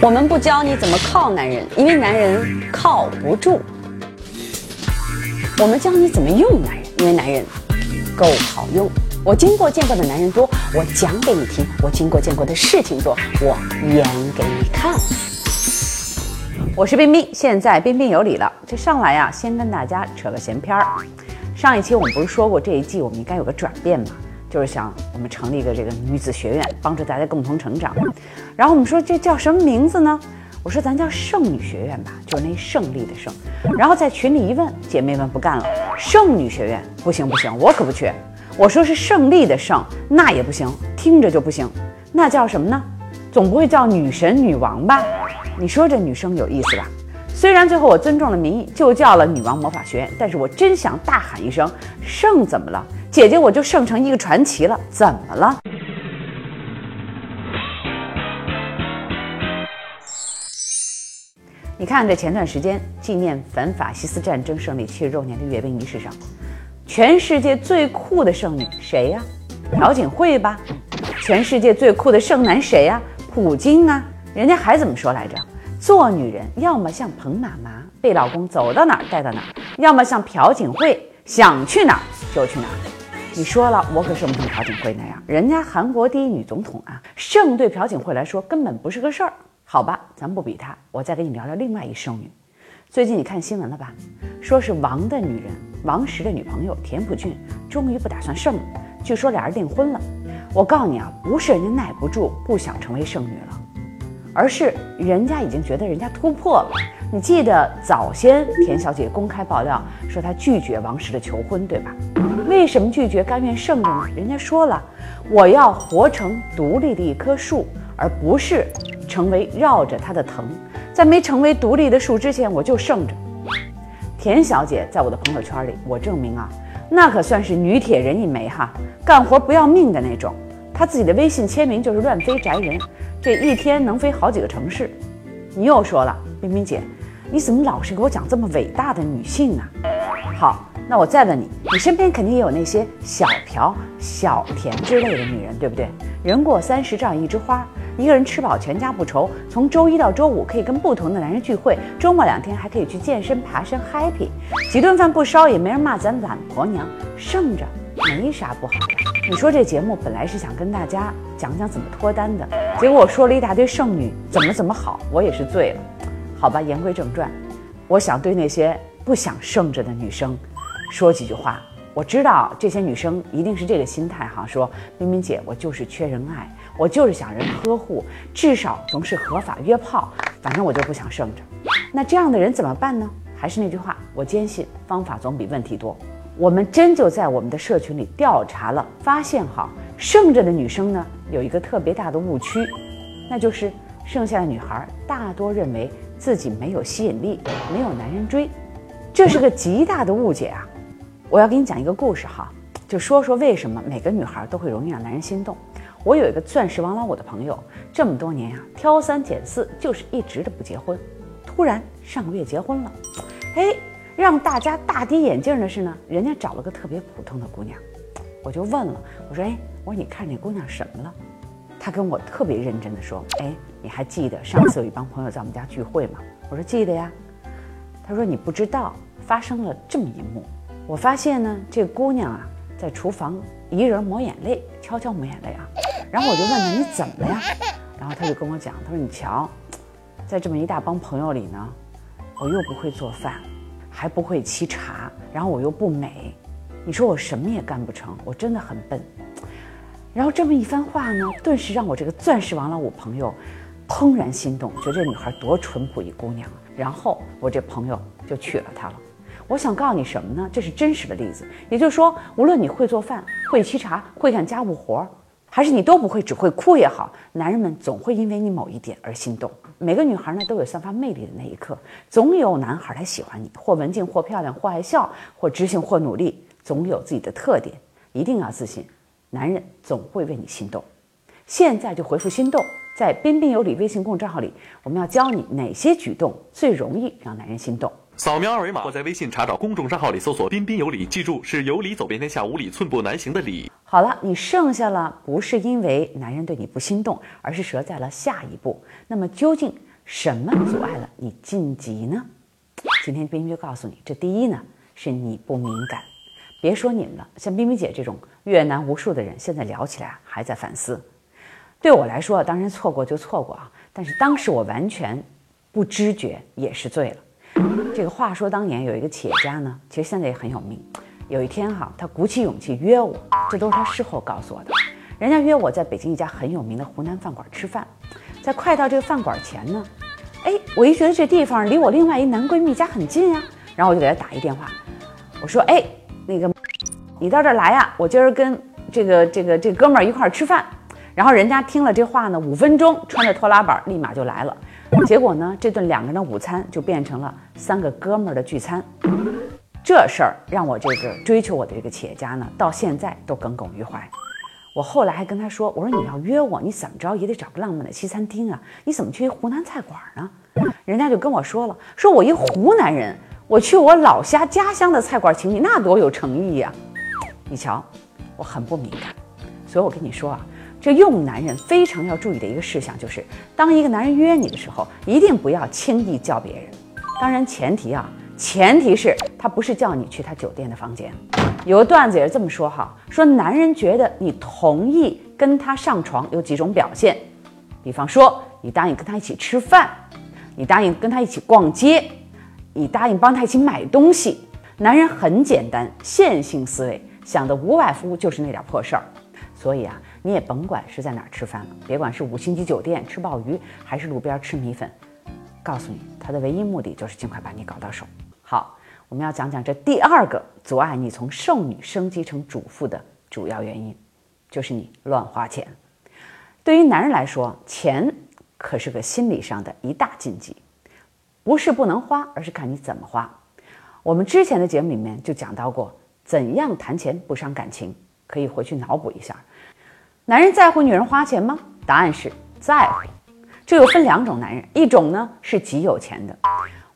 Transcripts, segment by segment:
我们不教你怎么靠男人，因为男人靠不住。我们教你怎么用男人，因为男人够好用。我经过见过的男人多，我讲给你听；我经过见过的事情多，我演给你看。我是冰冰，现在彬彬有礼了。这上来呀，先跟大家扯个闲篇儿。上一期我们不是说过这一季我们应该有个转变吗？就是想我们成立一个这个女子学院，帮助大家共同成长。然后我们说这叫什么名字呢？我说咱叫圣女学院吧，就是那胜利的胜。然后在群里一问，姐妹们不干了，圣女学院不行不行，我可不去。我说是胜利的胜，那也不行，听着就不行。那叫什么呢？总不会叫女神女王吧？你说这女生有意思吧？虽然最后我尊重了民意，就叫了女王魔法学院，但是我真想大喊一声：圣怎么了？姐姐我就圣成一个传奇了，怎么了？你看，这前段时间纪念反法西斯战争胜利七十周年的阅兵仪式上，全世界最酷的圣女谁呀？朴槿惠吧？全世界最酷的圣男谁呀？普京啊？人家还怎么说来着？做女人要么像彭妈妈，被老公走到哪儿带到哪儿；要么像朴槿惠，想去哪儿就去哪儿。你说了，我可生不成朴槿惠那样，人家韩国第一女总统啊，圣对朴槿惠来说根本不是个事儿。好吧，咱不比她，我再给你聊聊另外一剩女。最近你看新闻了吧？说是王的女人王石的女朋友田朴珺终于不打算剩了，据说俩人订婚了。我告诉你啊，不是人家耐不住不想成为剩女了。而是人家已经觉得人家突破了。你记得早先田小姐公开爆料说她拒绝王石的求婚，对吧？为什么拒绝甘愿圣着呢？人家说了，我要活成独立的一棵树，而不是成为绕着它的藤。在没成为独立的树之前，我就圣着。田小姐在我的朋友圈里，我证明啊，那可算是女铁人一枚哈，干活不要命的那种。她自己的微信签名就是乱飞宅人。这一天能飞好几个城市，你又说了，冰冰姐，你怎么老是给我讲这么伟大的女性呢？好，那我再问你，你身边肯定也有那些小朴、小田之类的女人，对不对？人过三十仗一枝花，一个人吃饱全家不愁，从周一到周五可以跟不同的男人聚会，周末两天还可以去健身、爬山，happy，几顿饭不烧也没人骂咱懒婆娘，剩着没啥不好的。你说这节目本来是想跟大家讲讲怎么脱单的，结果我说了一大堆剩女怎么怎么好，我也是醉了。好吧，言归正传，我想对那些不想剩着的女生说几句话。我知道这些女生一定是这个心态哈，说冰冰姐，我就是缺人爱，我就是想人呵护，至少总是合法约炮，反正我就不想剩着。那这样的人怎么办呢？还是那句话，我坚信方法总比问题多。我们真就在我们的社群里调查了，发现哈，剩着的女生呢有一个特别大的误区，那就是剩下的女孩大多认为自己没有吸引力，没有男人追，这是个极大的误解啊！我要给你讲一个故事哈，就说说为什么每个女孩都会容易让男人心动。我有一个钻石王老五的朋友，这么多年呀，挑三拣四，就是一直的不结婚，突然上个月结婚了，哎。让大家大跌眼镜的是呢，人家找了个特别普通的姑娘，我就问了，我说，哎，我说你看这姑娘什么了？她跟我特别认真的说，哎，你还记得上次有一帮朋友在我们家聚会吗？我说记得呀。她说你不知道发生了这么一幕，我发现呢，这姑娘啊在厨房一人抹眼泪，悄悄抹眼泪啊。然后我就问她你怎么了呀？然后她就跟我讲，她说你瞧，在这么一大帮朋友里呢，我又不会做饭。还不会沏茶，然后我又不美，你说我什么也干不成，我真的很笨。然后这么一番话呢，顿时让我这个钻石王老五朋友怦然心动，觉得这女孩多淳朴一姑娘啊。然后我这朋友就娶了她了。我想告诉你什么呢？这是真实的例子，也就是说，无论你会做饭、会沏茶、会干家务活。还是你都不会，只会哭也好，男人们总会因为你某一点而心动。每个女孩呢都有散发魅力的那一刻，总有男孩来喜欢你，或文静，或漂亮，或爱笑，或知性，或努力，总有自己的特点。一定要自信，男人总会为你心动。现在就回复心动，在彬彬有礼微信公众号里，我们要教你哪些举动最容易让男人心动。扫描二维码或在微信查找公众账号里搜索“彬彬有礼”，记住是有理走遍天下，无理寸步难行的理。好了，你剩下了不是因为男人对你不心动，而是折在了下一步。那么究竟什么阻碍了你晋级呢？今天彬彬就告诉你，这第一呢是你不敏感。别说你们了，像彬彬姐这种越南无数的人，现在聊起来还在反思。对我来说，当然错过就错过啊，但是当时我完全不知觉，也是醉了。这个话说当年有一个企业家呢，其实现在也很有名。有一天哈，他鼓起勇气约我，这都是他事后告诉我的。人家约我在北京一家很有名的湖南饭馆吃饭，在快到这个饭馆前呢，哎，我一觉得这地方离我另外一男闺蜜家很近呀，然后我就给他打一电话，我说，哎。那个，你到这儿来呀？我今儿跟这个这个这哥们儿一块儿吃饭，然后人家听了这话呢，五分钟穿着拖拉板立马就来了。结果呢，这顿两个人的午餐就变成了三个哥们儿的聚餐。这事儿让我这个追求我的这个企业家呢，到现在都耿耿于怀。我后来还跟他说：“我说你要约我，你怎么着也得找个浪漫的西餐厅啊，你怎么去湖南菜馆呢？”人家就跟我说了：“说我一湖南人。”我去我老家家乡的菜馆请你，那多有诚意呀！你瞧，我很不敏感，所以我跟你说啊，这用男人非常要注意的一个事项就是，当一个男人约你的时候，一定不要轻易叫别人。当然前提啊，前提是他不是叫你去他酒店的房间。有个段子也是这么说哈，说男人觉得你同意跟他上床有几种表现，比方说你答应跟他一起吃饭，你答应跟他一起逛街。你答应帮他一起买东西，男人很简单，线性思维，想的无外乎就是那点破事儿。所以啊，你也甭管是在哪儿吃饭了，别管是五星级酒店吃鲍鱼，还是路边吃米粉，告诉你，他的唯一目的就是尽快把你搞到手。好，我们要讲讲这第二个阻碍你从剩女升级成主妇的主要原因，就是你乱花钱。对于男人来说，钱可是个心理上的一大禁忌。不是不能花，而是看你怎么花。我们之前的节目里面就讲到过，怎样谈钱不伤感情，可以回去脑补一下。男人在乎女人花钱吗？答案是在乎。这又分两种男人，一种呢是极有钱的。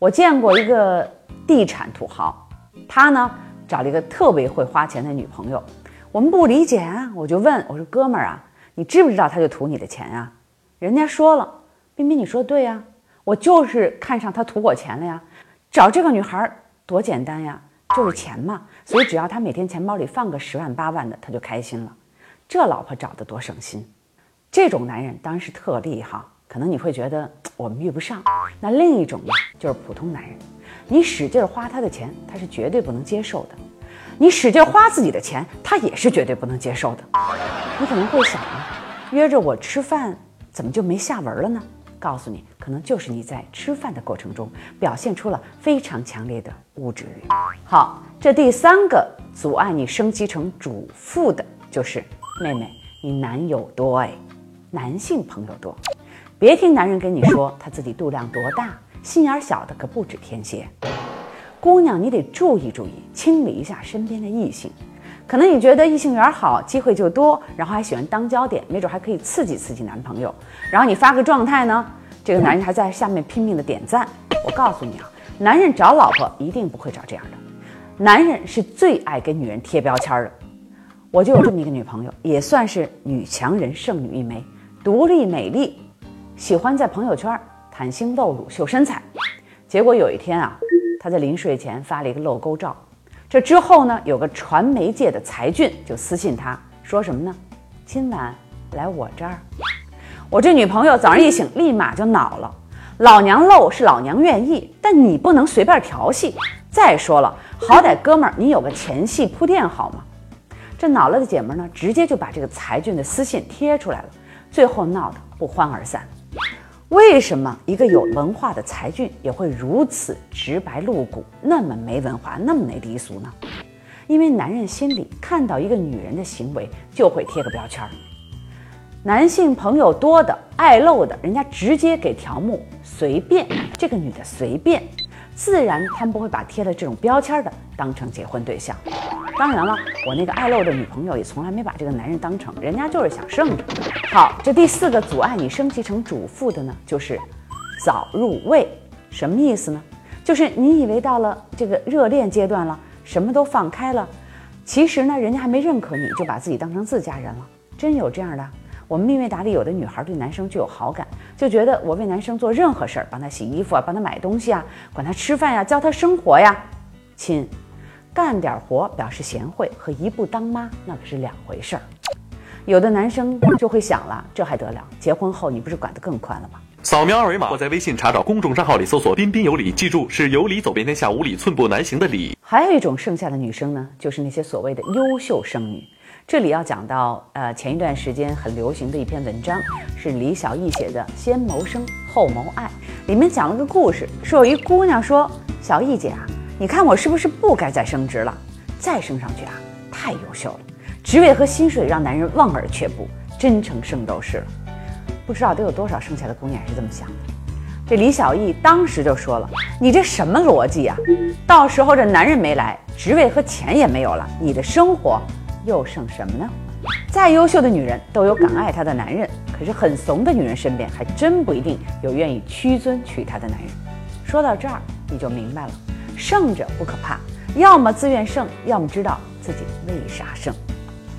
我见过一个地产土豪，他呢找了一个特别会花钱的女朋友。我们不理解啊，我就问我说：“哥们儿啊，你知不知道他就图你的钱啊？”人家说了：“冰冰，你说对呀。”我就是看上他图我钱了呀，找这个女孩多简单呀，就是钱嘛。所以只要他每天钱包里放个十万八万的，他就开心了。这老婆找得多省心。这种男人当然是特例哈，可能你会觉得我们遇不上。那另一种呢，就是普通男人，你使劲花他的钱，他是绝对不能接受的；你使劲花自己的钱，他也是绝对不能接受的。你可能会想啊，约着我吃饭，怎么就没下文了呢？告诉你，可能就是你在吃饭的过程中表现出了非常强烈的物质欲。好，这第三个阻碍你升级成主妇的就是妹妹，你男友多哎，男性朋友多。别听男人跟你说他自己肚量多大，心眼小的可不止天蝎。姑娘，你得注意注意，清理一下身边的异性。可能你觉得异性缘好，机会就多，然后还喜欢当焦点，没准还可以刺激刺激男朋友。然后你发个状态呢，这个男人还在下面拼命的点赞。我告诉你啊，男人找老婆一定不会找这样的，男人是最爱给女人贴标签的。我就有这么一个女朋友，也算是女强人剩女一枚，独立美丽，喜欢在朋友圈袒胸露乳秀身材。结果有一天啊，她在临睡前发了一个露沟照。这之后呢，有个传媒界的才俊就私信她说什么呢？今晚来我这儿。我这女朋友早上一醒，立马就恼了。老娘露是老娘愿意，但你不能随便调戏。再说了，好歹哥们儿你有个前戏铺垫好吗？这恼了的姐们呢，直接就把这个才俊的私信贴出来了，最后闹得不欢而散。为什么一个有文化的才俊也会如此直白露骨，那么没文化，那么没低俗呢？因为男人心里看到一个女人的行为就会贴个标签儿。男性朋友多的、爱露的，人家直接给条目随便，这个女的随便，自然他们不会把贴了这种标签的当成结婚对象。当然了，我那个爱露的女朋友也从来没把这个男人当成，人家就是想剩着。好，这第四个阻碍你升级成主妇的呢，就是早入位。什么意思呢？就是你以为到了这个热恋阶段了，什么都放开了，其实呢，人家还没认可你就把自己当成自家人了。真有这样的，我们命运达里有的女孩对男生就有好感，就觉得我为男生做任何事儿，帮他洗衣服啊，帮他买东西啊，管他吃饭呀，教他生活呀，亲，干点活表示贤惠和一步当妈那可是两回事儿。有的男生就会想了，这还得了？结婚后你不是管得更宽了吗？扫描二维码或在微信查找公众账号里搜索“彬彬有礼”，记住是有理走遍天下，无理寸步难行的理。还有一种剩下的女生呢，就是那些所谓的优秀剩女。这里要讲到，呃，前一段时间很流行的一篇文章，是李小艺写的《先谋生后谋爱》，里面讲了个故事，说有一姑娘说：“小艺姐啊，你看我是不是不该再升职了？再升上去啊，太优秀了，职位和薪水让男人望而却步，真成圣斗士了。”不知道得有多少剩下的姑娘是这么想的。这李小艺当时就说了：“你这什么逻辑呀？到时候这男人没来，职位和钱也没有了，你的生活又剩什么呢？再优秀的女人都有敢爱她的男人，可是很怂的女人身边还真不一定有愿意屈尊娶她的男人。说到这儿，你就明白了，剩着不可怕，要么自愿剩，要么知道自己为啥剩。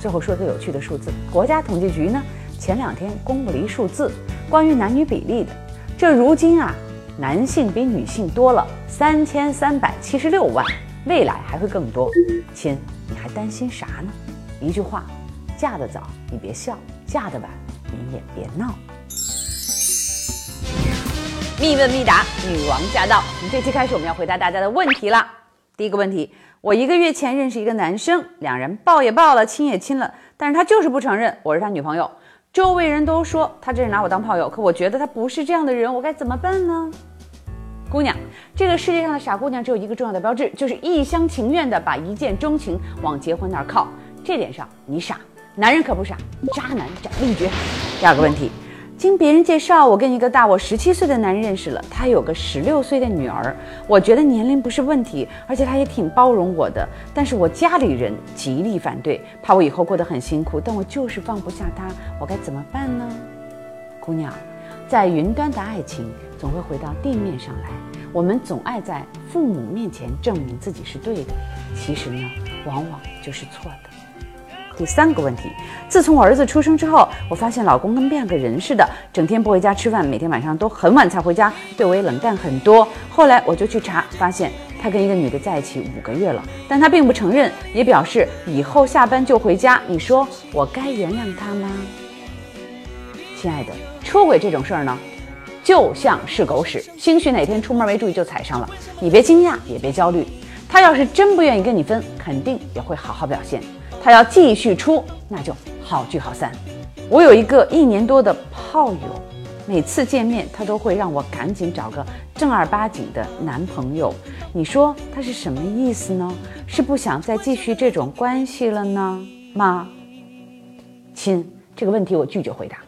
最后说个有趣的数字，国家统计局呢？”前两天公布了一数字，关于男女比例的。这如今啊，男性比女性多了三千三百七十六万，未来还会更多。亲，你还担心啥呢？一句话，嫁得早你别笑，嫁得晚你也别闹。密问密答，女王驾到！从这期开始，我们要回答大家的问题了。第一个问题，我一个月前认识一个男生，两人抱也抱了，亲也亲了，但是他就是不承认我是他女朋友。周围人都说他这是拿我当炮友，可我觉得他不是这样的人，我该怎么办呢？姑娘，这个世界上的傻姑娘只有一个重要的标志，就是一厢情愿的把一见钟情往结婚那儿靠。这点上你傻，男人可不傻，渣男斩立决。第二个问题。经别人介绍，我跟一个大我十七岁的男人认识了，他有个十六岁的女儿。我觉得年龄不是问题，而且他也挺包容我的。但是我家里人极力反对，怕我以后过得很辛苦。但我就是放不下他，我该怎么办呢？姑娘，在云端的爱情总会回到地面上来。我们总爱在父母面前证明自己是对的，其实呢，往往就是错的。第三个问题，自从我儿子出生之后，我发现老公跟变了个人似的，整天不回家吃饭，每天晚上都很晚才回家，对我也冷淡很多。后来我就去查，发现他跟一个女的在一起五个月了，但他并不承认，也表示以后下班就回家。你说我该原谅他吗？亲爱的，出轨这种事儿呢，就像是狗屎，兴许哪天出门没注意就踩上了，你别惊讶，也别焦虑。他要是真不愿意跟你分，肯定也会好好表现。他要继续出，那就好聚好散。我有一个一年多的炮友，每次见面他都会让我赶紧找个正儿八经的男朋友。你说他是什么意思呢？是不想再继续这种关系了呢？吗？亲，这个问题我拒绝回答。